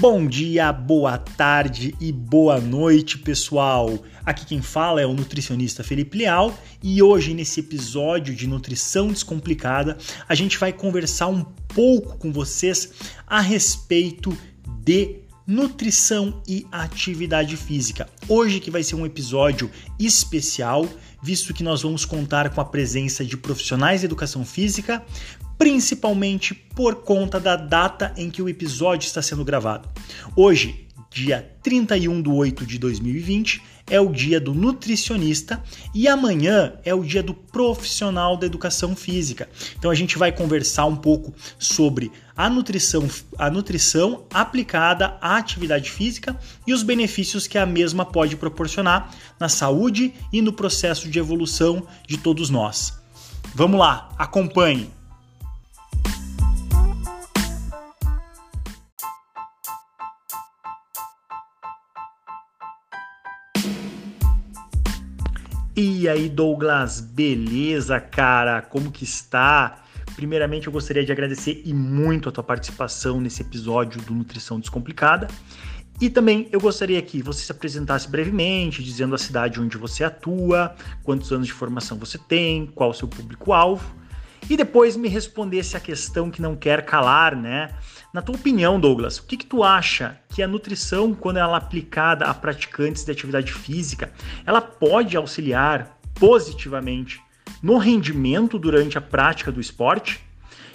Bom dia, boa tarde e boa noite, pessoal. Aqui quem fala é o nutricionista Felipe Leal e hoje nesse episódio de Nutrição Descomplicada, a gente vai conversar um pouco com vocês a respeito de nutrição e atividade física. Hoje que vai ser um episódio especial, visto que nós vamos contar com a presença de profissionais de educação física, principalmente por conta da data em que o episódio está sendo gravado. Hoje, dia 31 de 8 de 2020, é o dia do nutricionista e amanhã é o dia do profissional da educação física. Então a gente vai conversar um pouco sobre a nutrição, a nutrição aplicada à atividade física e os benefícios que a mesma pode proporcionar na saúde e no processo de evolução de todos nós. Vamos lá, acompanhe! E aí, Douglas, beleza, cara? Como que está? Primeiramente, eu gostaria de agradecer e muito a tua participação nesse episódio do Nutrição Descomplicada. E também eu gostaria que você se apresentasse brevemente, dizendo a cidade onde você atua, quantos anos de formação você tem, qual o seu público-alvo, e depois me respondesse a questão que não quer calar, né? Na tua opinião, Douglas, o que, que tu acha que a nutrição, quando ela é aplicada a praticantes de atividade física, ela pode auxiliar positivamente no rendimento durante a prática do esporte?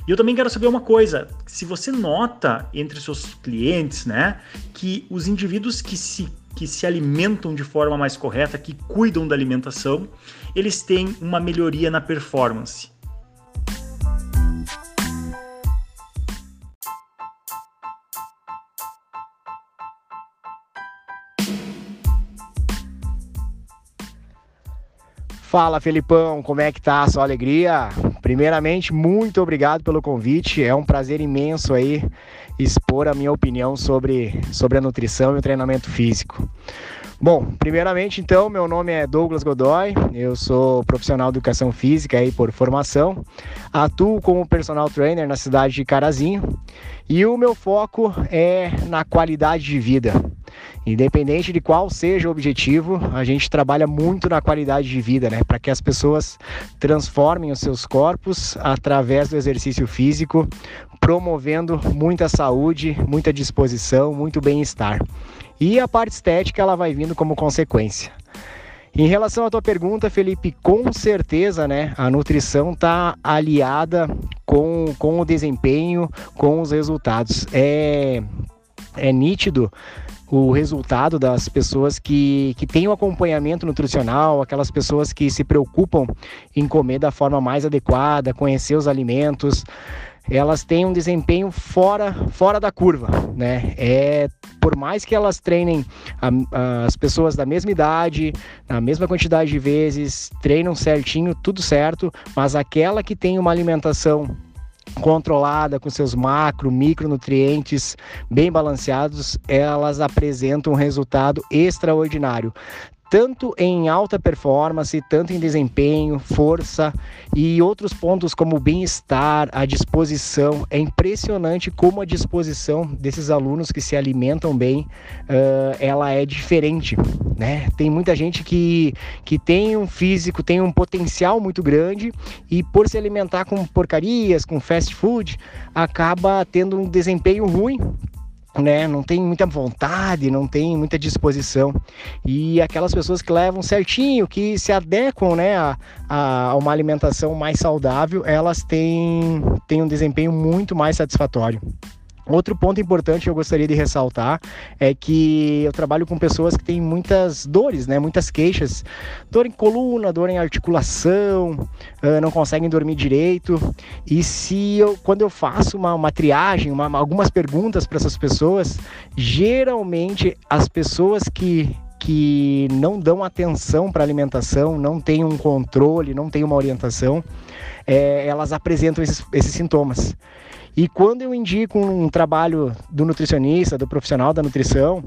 E eu também quero saber uma coisa: se você nota entre seus clientes, né, que os indivíduos que se que se alimentam de forma mais correta, que cuidam da alimentação, eles têm uma melhoria na performance. Fala Felipão, como é que tá sua alegria? Primeiramente, muito obrigado pelo convite. É um prazer imenso aí expor a minha opinião sobre, sobre a nutrição e o treinamento físico. Bom, primeiramente então, meu nome é Douglas Godoy, eu sou profissional de educação física aí por formação, atuo como personal trainer na cidade de Carazinho e o meu foco é na qualidade de vida. Independente de qual seja o objetivo, a gente trabalha muito na qualidade de vida, né? Para que as pessoas transformem os seus corpos através do exercício físico, promovendo muita saúde, muita disposição, muito bem-estar. E a parte estética ela vai vindo como consequência. Em relação à tua pergunta, Felipe, com certeza, né, a nutrição está aliada com, com o desempenho, com os resultados. É, é nítido o resultado das pessoas que, que têm o acompanhamento nutricional, aquelas pessoas que se preocupam em comer da forma mais adequada, conhecer os alimentos, elas têm um desempenho fora, fora da curva, né? É por mais que elas treinem a, as pessoas da mesma idade, na mesma quantidade de vezes, treinam certinho, tudo certo, mas aquela que tem uma alimentação controlada, com seus macro, micronutrientes bem balanceados, elas apresentam um resultado extraordinário tanto em alta performance, tanto em desempenho, força e outros pontos como bem-estar, a disposição. É impressionante como a disposição desses alunos que se alimentam bem, uh, ela é diferente, né? Tem muita gente que, que tem um físico, tem um potencial muito grande e por se alimentar com porcarias, com fast food, acaba tendo um desempenho ruim né, não tem muita vontade, não tem muita disposição. E aquelas pessoas que levam certinho, que se adequam né, a, a uma alimentação mais saudável, elas têm, têm um desempenho muito mais satisfatório. Outro ponto importante que eu gostaria de ressaltar é que eu trabalho com pessoas que têm muitas dores, né? Muitas queixas, dor em coluna, dor em articulação, não conseguem dormir direito. E se eu, quando eu faço uma, uma triagem, uma, algumas perguntas para essas pessoas, geralmente as pessoas que que não dão atenção para alimentação, não têm um controle, não têm uma orientação, é, elas apresentam esses, esses sintomas. E quando eu indico um trabalho do nutricionista, do profissional da nutrição,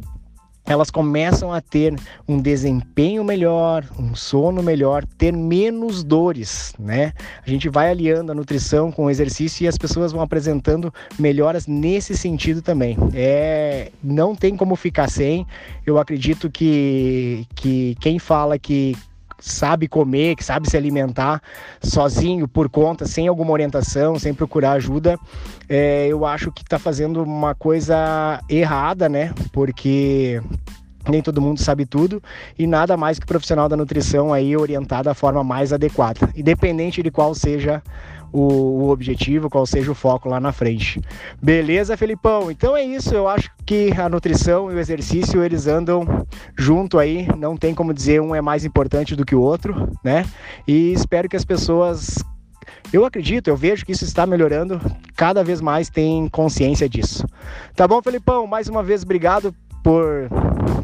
elas começam a ter um desempenho melhor, um sono melhor, ter menos dores, né? A gente vai aliando a nutrição com o exercício e as pessoas vão apresentando melhoras nesse sentido também. É, não tem como ficar sem. Eu acredito que, que quem fala que sabe comer, que sabe se alimentar sozinho, por conta, sem alguma orientação, sem procurar ajuda, é, eu acho que está fazendo uma coisa errada, né? Porque nem todo mundo sabe tudo e nada mais que o profissional da nutrição aí orientar da forma mais adequada, independente de qual seja o, o, objetivo, qual seja o foco lá na frente. Beleza, Felipão? Então é isso, eu acho que a nutrição e o exercício eles andam junto aí, não tem como dizer um é mais importante do que o outro, né? E espero que as pessoas eu acredito, eu vejo que isso está melhorando, cada vez mais tem consciência disso. Tá bom, Felipão? Mais uma vez, obrigado por,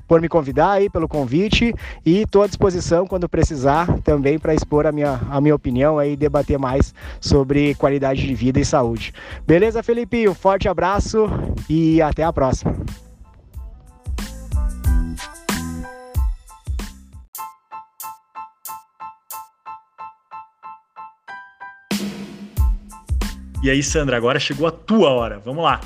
por me convidar aí, pelo convite e estou à disposição quando precisar também para expor a minha, a minha opinião aí e debater mais sobre qualidade de vida e saúde. Beleza, Felipe? Um forte abraço e até a próxima. E aí, Sandra, agora chegou a tua hora. Vamos lá.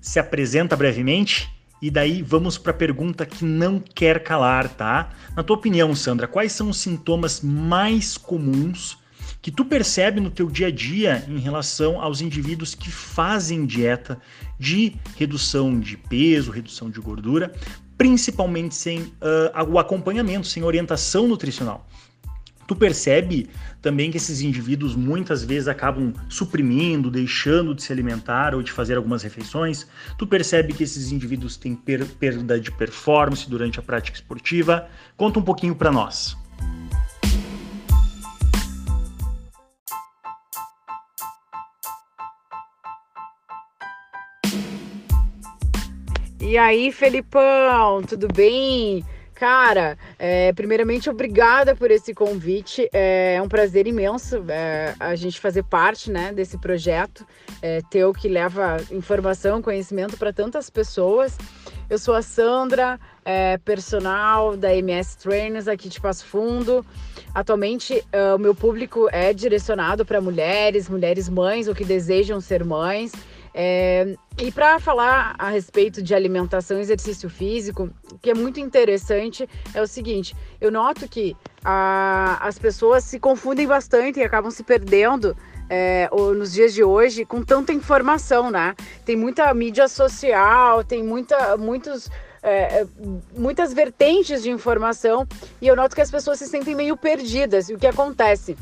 Se apresenta brevemente e daí vamos para a pergunta que não quer calar, tá? Na tua opinião, Sandra, quais são os sintomas mais comuns que tu percebe no teu dia a dia em relação aos indivíduos que fazem dieta de redução de peso, redução de gordura, principalmente sem uh, o acompanhamento, sem orientação nutricional? Tu percebe também que esses indivíduos muitas vezes acabam suprimindo, deixando de se alimentar ou de fazer algumas refeições. Tu percebe que esses indivíduos têm per perda de performance durante a prática esportiva. Conta um pouquinho para nós. E aí, Felipão, tudo bem? Cara, é, primeiramente, obrigada por esse convite. É um prazer imenso é, a gente fazer parte né, desse projeto é, teu que leva informação, conhecimento para tantas pessoas. Eu sou a Sandra, é, personal da MS Trainers aqui de Passo Fundo. Atualmente, é, o meu público é direcionado para mulheres, mulheres mães ou que desejam ser mães. É, e para falar a respeito de alimentação e exercício físico, o que é muito interessante é o seguinte: eu noto que a, as pessoas se confundem bastante e acabam se perdendo é, nos dias de hoje com tanta informação, né? Tem muita mídia social, tem muita, muitos, é, é muitas vertentes de informação e eu noto que as pessoas se sentem meio perdidas. E o que acontece?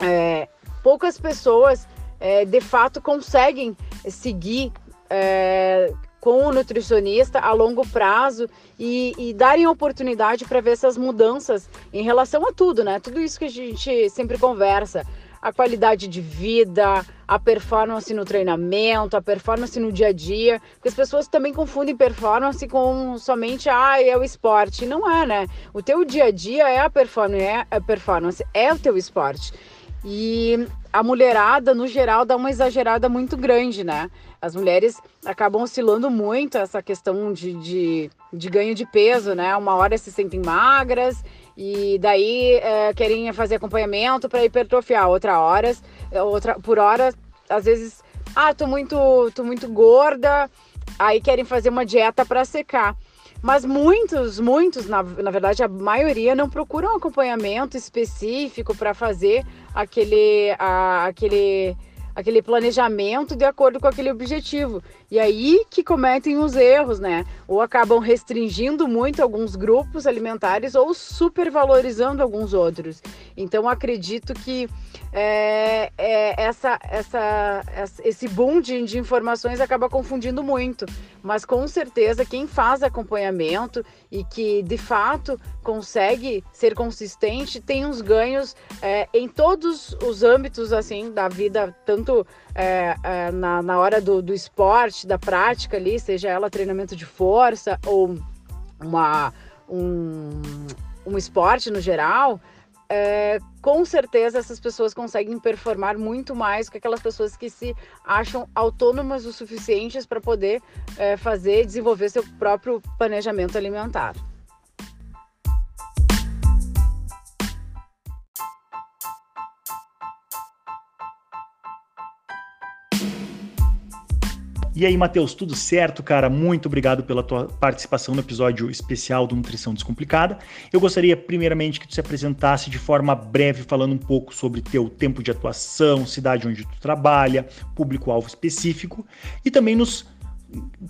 É, poucas pessoas é, de fato conseguem seguir é, com o nutricionista a longo prazo e, e darem oportunidade para ver essas mudanças em relação a tudo, né? Tudo isso que a gente sempre conversa. A qualidade de vida, a performance no treinamento, a performance no dia a dia, porque as pessoas também confundem performance com somente ah, é o esporte. Não é, né? O teu dia a dia é a performance, é a performance, é o teu esporte. E a mulherada, no geral, dá uma exagerada muito grande, né? As mulheres acabam oscilando muito essa questão de, de, de ganho de peso, né? Uma hora se sentem magras e daí é, querem fazer acompanhamento para hipertrofiar. Outra horas, outra por hora, às vezes, ah, tô muito, tô muito gorda, aí querem fazer uma dieta para secar. Mas muitos, muitos, na, na verdade a maioria, não procuram acompanhamento específico para fazer aquele, a, aquele, aquele planejamento de acordo com aquele objetivo. E aí que cometem os erros, né? Ou acabam restringindo muito alguns grupos alimentares ou supervalorizando alguns outros. Então acredito que é, é, essa, essa, esse boom de, de informações acaba confundindo muito. Mas com certeza quem faz acompanhamento e que de fato consegue ser consistente tem uns ganhos é, em todos os âmbitos assim da vida, tanto é, é, na, na hora do, do esporte, da prática ali, seja ela treinamento de força ou uma, um, um esporte no geral é, com certeza essas pessoas conseguem performar muito mais que aquelas pessoas que se acham autônomas o suficientes para poder é, fazer, desenvolver seu próprio planejamento alimentar. E aí, Matheus, tudo certo, cara? Muito obrigado pela tua participação no episódio especial do Nutrição Descomplicada. Eu gostaria, primeiramente, que tu se apresentasse de forma breve, falando um pouco sobre teu tempo de atuação, cidade onde tu trabalha, público-alvo específico, e também nos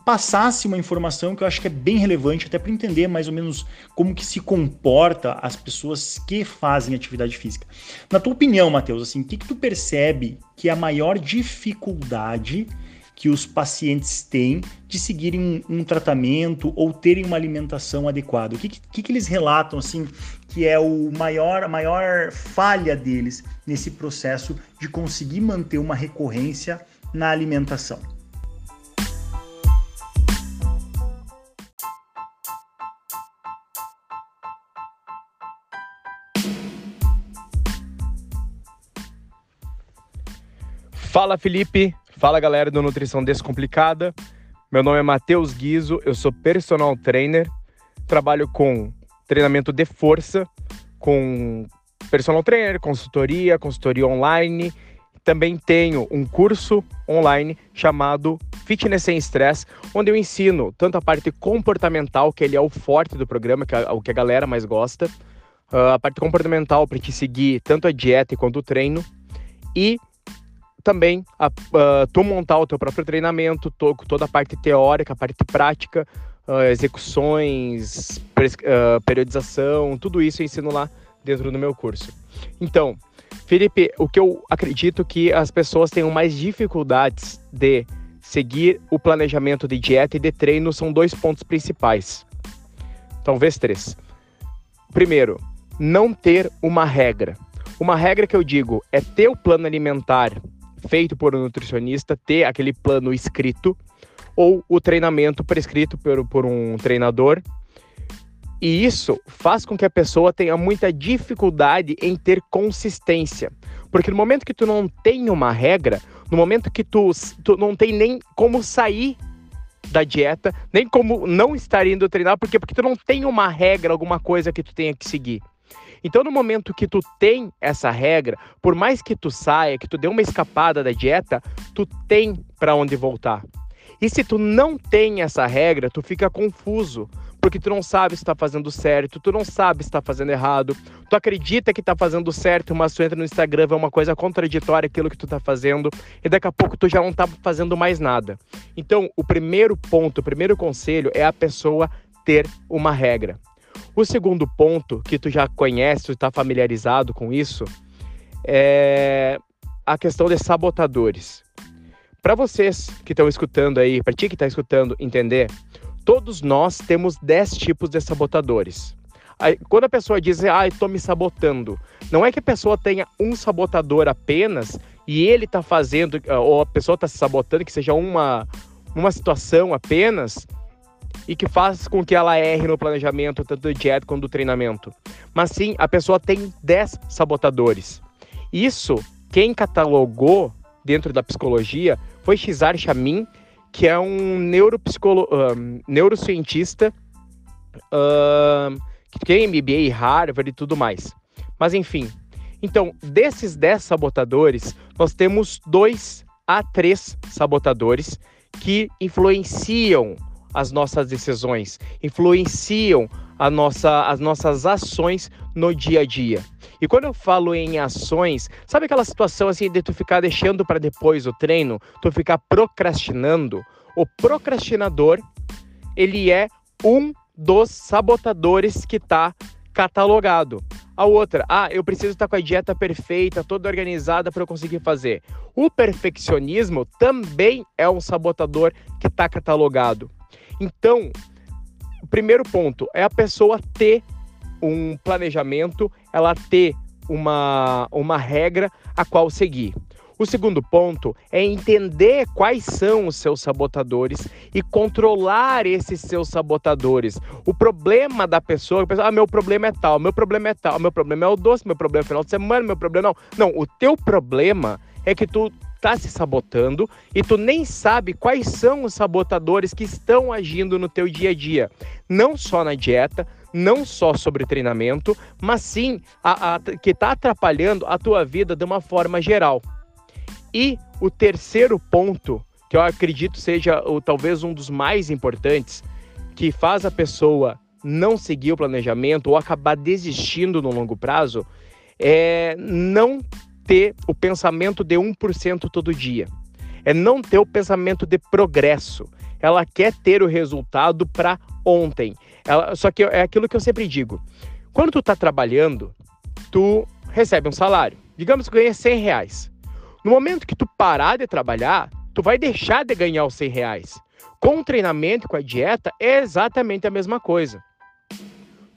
passasse uma informação que eu acho que é bem relevante até para entender mais ou menos como que se comporta as pessoas que fazem atividade física. Na tua opinião, Matheus, assim, o que, que tu percebe que é a maior dificuldade que os pacientes têm de seguirem um, tratamento ou terem uma alimentação adequada? O que, que, que, eles relatam assim que é o maior, a maior falha deles nesse processo de conseguir manter uma recorrência na alimentação? Fala Felipe, Fala galera do Nutrição Descomplicada. Meu nome é Matheus Guizo, eu sou personal trainer, trabalho com treinamento de força, com personal trainer, consultoria, consultoria online. Também tenho um curso online chamado Fitness Sem Stress, onde eu ensino tanto a parte comportamental, que ele é o forte do programa, que é o que a galera mais gosta, ah, a parte comportamental para te seguir tanto a dieta quanto o treino, e também a, uh, tu montar o teu próprio treinamento, to, toda a parte teórica, a parte prática, uh, execuções, uh, periodização, tudo isso eu ensino lá dentro do meu curso. Então, Felipe, o que eu acredito que as pessoas tenham mais dificuldades de seguir o planejamento de dieta e de treino são dois pontos principais. Talvez três. Primeiro, não ter uma regra. Uma regra que eu digo é ter o plano alimentar feito por um nutricionista ter aquele plano escrito ou o treinamento prescrito por, por um treinador. E isso faz com que a pessoa tenha muita dificuldade em ter consistência. Porque no momento que tu não tem uma regra, no momento que tu, tu não tem nem como sair da dieta, nem como não estar indo treinar, porque porque tu não tem uma regra, alguma coisa que tu tenha que seguir. Então, no momento que tu tem essa regra, por mais que tu saia, que tu dê uma escapada da dieta, tu tem para onde voltar. E se tu não tem essa regra, tu fica confuso, porque tu não sabe se está fazendo certo, tu não sabe se está fazendo errado, tu acredita que está fazendo certo, mas tu entra no Instagram vê uma coisa contraditória aquilo que tu está fazendo e daqui a pouco tu já não está fazendo mais nada. Então, o primeiro ponto, o primeiro conselho é a pessoa ter uma regra. O segundo ponto, que tu já conhece, tu está familiarizado com isso, é a questão de sabotadores. Para vocês que estão escutando aí, para ti que está escutando entender, todos nós temos 10 tipos de sabotadores. Aí, quando a pessoa diz, ah, estou me sabotando, não é que a pessoa tenha um sabotador apenas e ele está fazendo, ou a pessoa está se sabotando, que seja uma, uma situação apenas, e que faz com que ela erre no planejamento, tanto do dieta quanto do treinamento. Mas sim, a pessoa tem 10 sabotadores. Isso, quem catalogou dentro da psicologia foi Shizar Chamin, que é um neuropsicolo neurocientista que tem MBA em Harvard e tudo mais. Mas enfim, então, desses 10 sabotadores, nós temos dois a três sabotadores que influenciam as nossas decisões, influenciam a nossa, as nossas ações no dia a dia. E quando eu falo em ações, sabe aquela situação assim de tu ficar deixando para depois o treino, tu ficar procrastinando? O procrastinador, ele é um dos sabotadores que está catalogado. A outra, ah, eu preciso estar com a dieta perfeita, toda organizada para eu conseguir fazer. O perfeccionismo também é um sabotador que está catalogado. Então, o primeiro ponto é a pessoa ter um planejamento, ela ter uma, uma regra a qual seguir. O segundo ponto é entender quais são os seus sabotadores e controlar esses seus sabotadores. O problema da pessoa, pessoa, ah, meu problema é tal, meu problema é tal, meu problema é o doce, meu problema é o final de semana, meu problema não. Não, o teu problema é que tu tá se sabotando e tu nem sabe quais são os sabotadores que estão agindo no teu dia a dia, não só na dieta, não só sobre treinamento, mas sim a, a, que está atrapalhando a tua vida de uma forma geral. E o terceiro ponto, que eu acredito seja o, talvez um dos mais importantes, que faz a pessoa não seguir o planejamento ou acabar desistindo no longo prazo, é não ter o pensamento de 1% todo dia. É não ter o pensamento de progresso. Ela quer ter o resultado para ontem. Ela, só que é aquilo que eu sempre digo. Quando tu está trabalhando, tu recebe um salário. Digamos que ganha 100 reais. No momento que tu parar de trabalhar, tu vai deixar de ganhar os 100 reais. Com o treinamento, com a dieta, é exatamente a mesma coisa.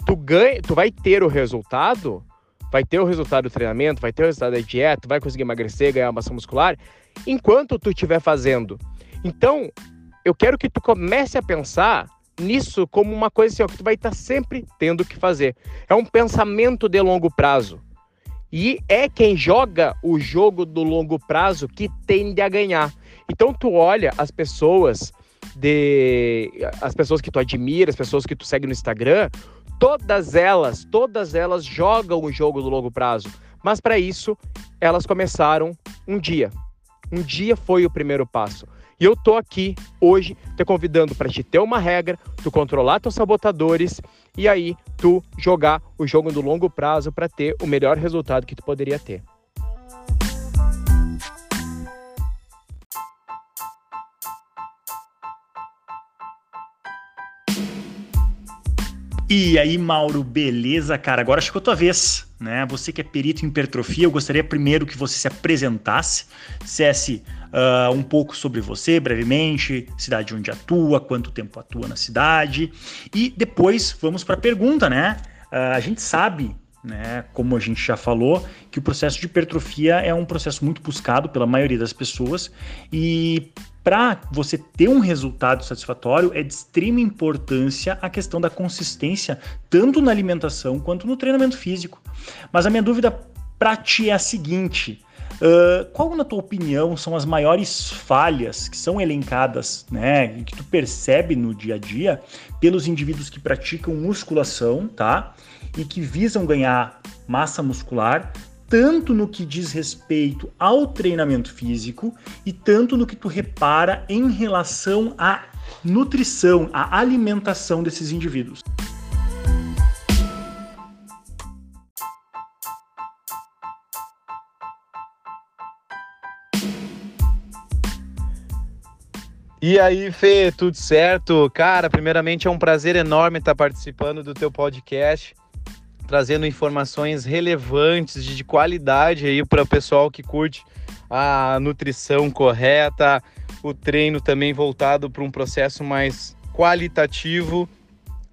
Tu, ganha, tu vai ter o resultado vai ter o resultado do treinamento, vai ter o resultado da dieta, vai conseguir emagrecer, ganhar massa muscular, enquanto tu estiver fazendo. Então, eu quero que tu comece a pensar nisso como uma coisa assim, ó, que tu vai estar tá sempre tendo que fazer. É um pensamento de longo prazo. E é quem joga o jogo do longo prazo que tende a ganhar. Então tu olha as pessoas de as pessoas que tu admira, as pessoas que tu segue no Instagram, Todas elas, todas elas jogam o jogo do longo prazo. Mas para isso, elas começaram um dia. Um dia foi o primeiro passo. E eu tô aqui hoje te convidando para te ter uma regra, tu controlar teus sabotadores e aí tu jogar o jogo do longo prazo para ter o melhor resultado que tu poderia ter. E aí, Mauro, beleza, cara? Agora chegou a tua vez, né? Você que é perito em hipertrofia, eu gostaria primeiro que você se apresentasse, dissesse uh, um pouco sobre você, brevemente, cidade onde atua, quanto tempo atua na cidade, e depois vamos para a pergunta, né? Uh, a gente sabe né? Como a gente já falou, que o processo de hipertrofia é um processo muito buscado pela maioria das pessoas e para você ter um resultado satisfatório é de extrema importância a questão da consistência, tanto na alimentação quanto no treinamento físico. Mas a minha dúvida para ti é a seguinte: Uh, qual, na tua opinião, são as maiores falhas que são elencadas, né, que tu percebe no dia a dia pelos indivíduos que praticam musculação, tá? E que visam ganhar massa muscular, tanto no que diz respeito ao treinamento físico e tanto no que tu repara em relação à nutrição, à alimentação desses indivíduos. E aí, Fê, tudo certo? Cara, primeiramente é um prazer enorme estar participando do teu podcast, trazendo informações relevantes, de qualidade aí para o pessoal que curte a nutrição correta, o treino também voltado para um processo mais qualitativo,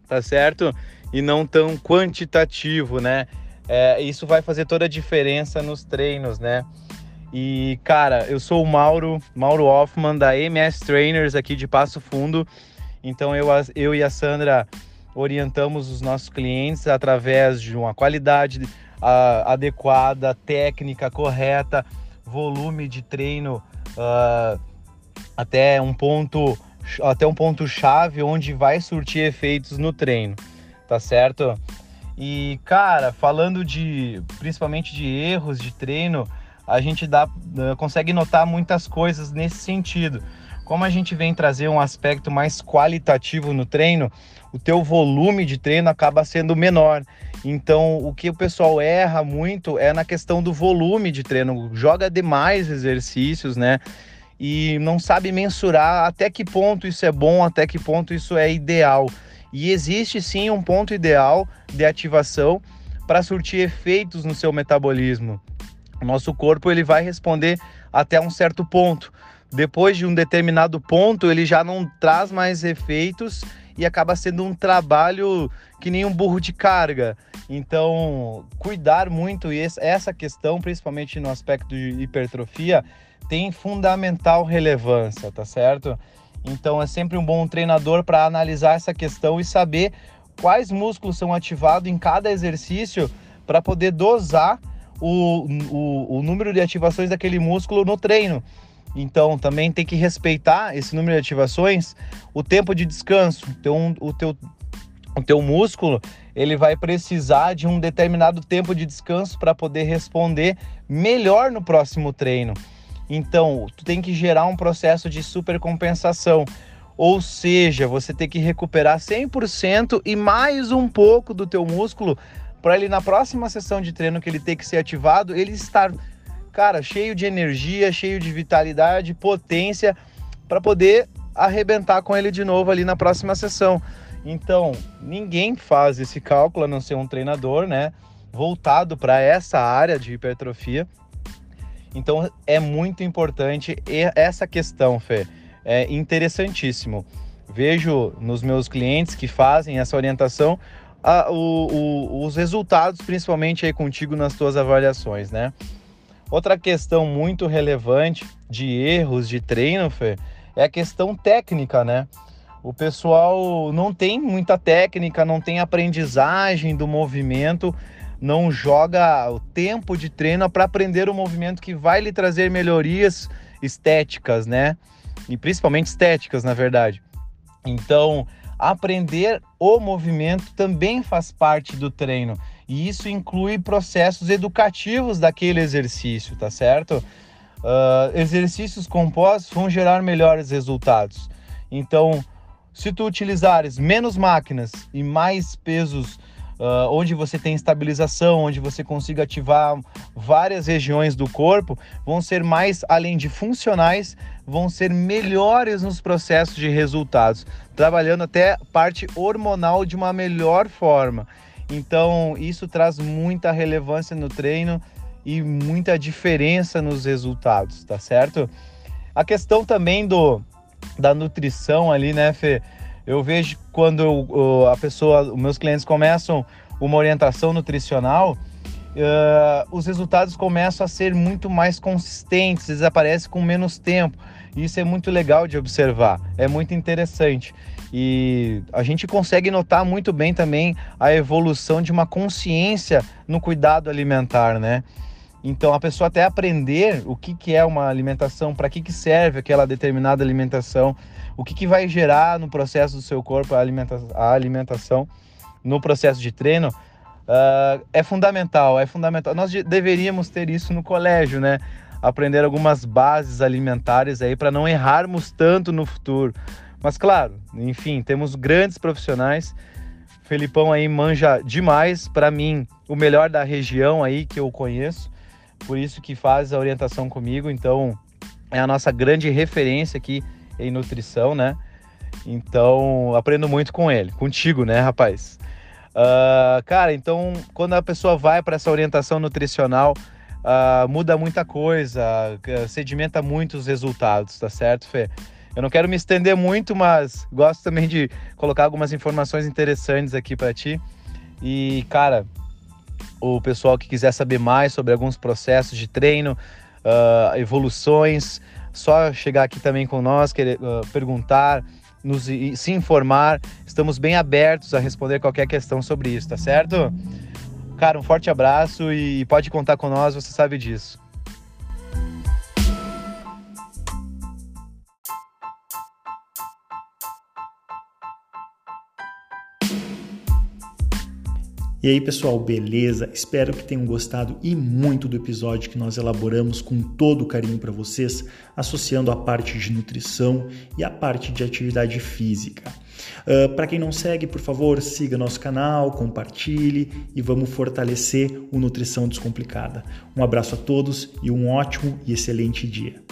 tá certo? E não tão quantitativo, né? É, isso vai fazer toda a diferença nos treinos, né? E, cara, eu sou o Mauro, Mauro Hoffman, da MS Trainers aqui de Passo Fundo. Então, eu, eu e a Sandra orientamos os nossos clientes através de uma qualidade uh, adequada, técnica correta, volume de treino uh, até um ponto até um ponto chave onde vai surtir efeitos no treino, tá certo? E cara, falando de principalmente de erros de treino, a gente dá, eh, consegue notar muitas coisas nesse sentido. Como a gente vem trazer um aspecto mais qualitativo no treino, o teu volume de treino acaba sendo menor. Então, o que o pessoal erra muito é na questão do volume de treino, joga demais exercícios, né? E não sabe mensurar até que ponto isso é bom, até que ponto isso é ideal. E existe sim um ponto ideal de ativação para surtir efeitos no seu metabolismo. O nosso corpo ele vai responder até um certo ponto. Depois de um determinado ponto, ele já não traz mais efeitos e acaba sendo um trabalho que nem um burro de carga. Então, cuidar muito e essa questão, principalmente no aspecto de hipertrofia, tem fundamental relevância, tá certo? Então, é sempre um bom treinador para analisar essa questão e saber quais músculos são ativados em cada exercício para poder dosar o, o, o número de ativações daquele músculo no treino. Então, também tem que respeitar esse número de ativações, o tempo de descanso. Então, o teu, o teu músculo ele vai precisar de um determinado tempo de descanso para poder responder melhor no próximo treino. Então, tu tem que gerar um processo de supercompensação. Ou seja, você tem que recuperar 100% e mais um pouco do teu músculo para ele na próxima sessão de treino que ele tem que ser ativado, ele estar, cara, cheio de energia, cheio de vitalidade, potência para poder arrebentar com ele de novo ali na próxima sessão. Então, ninguém faz esse cálculo a não ser um treinador, né, voltado para essa área de hipertrofia. Então, é muito importante essa questão, Fê. É interessantíssimo. Vejo nos meus clientes que fazem essa orientação a, o, o, os resultados, principalmente aí contigo nas tuas avaliações, né? Outra questão muito relevante de erros de treino, Fê, é a questão técnica, né? O pessoal não tem muita técnica, não tem aprendizagem do movimento, não joga o tempo de treino para aprender o movimento que vai lhe trazer melhorias estéticas, né? E principalmente estéticas, na verdade. Então, aprender o movimento também faz parte do treino. E isso inclui processos educativos daquele exercício, tá certo? Uh, exercícios compostos vão gerar melhores resultados. Então, se tu utilizares menos máquinas e mais pesos uh, onde você tem estabilização, onde você consiga ativar várias regiões do corpo, vão ser mais, além de funcionais, vão ser melhores nos processos de resultados, trabalhando até parte hormonal de uma melhor forma. Então, isso traz muita relevância no treino e muita diferença nos resultados, tá certo? A questão também do da nutrição ali, né, Fê? Eu vejo quando a pessoa, os meus clientes começam uma orientação nutricional, uh, os resultados começam a ser muito mais consistentes, eles aparecem com menos tempo. Isso é muito legal de observar, é muito interessante. E a gente consegue notar muito bem também a evolução de uma consciência no cuidado alimentar, né? Então a pessoa até aprender o que, que é uma alimentação, para que, que serve aquela determinada alimentação, o que, que vai gerar no processo do seu corpo a, alimenta a alimentação no processo de treino uh, é fundamental, é fundamental. Nós deveríamos ter isso no colégio, né? Aprender algumas bases alimentares aí para não errarmos tanto no futuro. Mas claro, enfim, temos grandes profissionais. Felipão aí manja demais, para mim, o melhor da região aí que eu conheço. Por isso que faz a orientação comigo, então é a nossa grande referência aqui em nutrição, né? Então, aprendo muito com ele, contigo, né, rapaz? Uh, cara, então, quando a pessoa vai para essa orientação nutricional, uh, muda muita coisa, uh, sedimenta muitos resultados, tá certo, Fê? Eu não quero me estender muito, mas gosto também de colocar algumas informações interessantes aqui para ti. E, cara, o pessoal que quiser saber mais sobre alguns processos de treino, uh, evoluções, só chegar aqui também com nós, querer, uh, perguntar, nos, se informar. Estamos bem abertos a responder qualquer questão sobre isso, tá certo? Cara, um forte abraço e pode contar com nós, você sabe disso. E aí, pessoal, beleza? Espero que tenham gostado e muito do episódio que nós elaboramos com todo carinho para vocês, associando a parte de nutrição e a parte de atividade física. Uh, para quem não segue, por favor, siga nosso canal, compartilhe e vamos fortalecer o Nutrição Descomplicada. Um abraço a todos e um ótimo e excelente dia.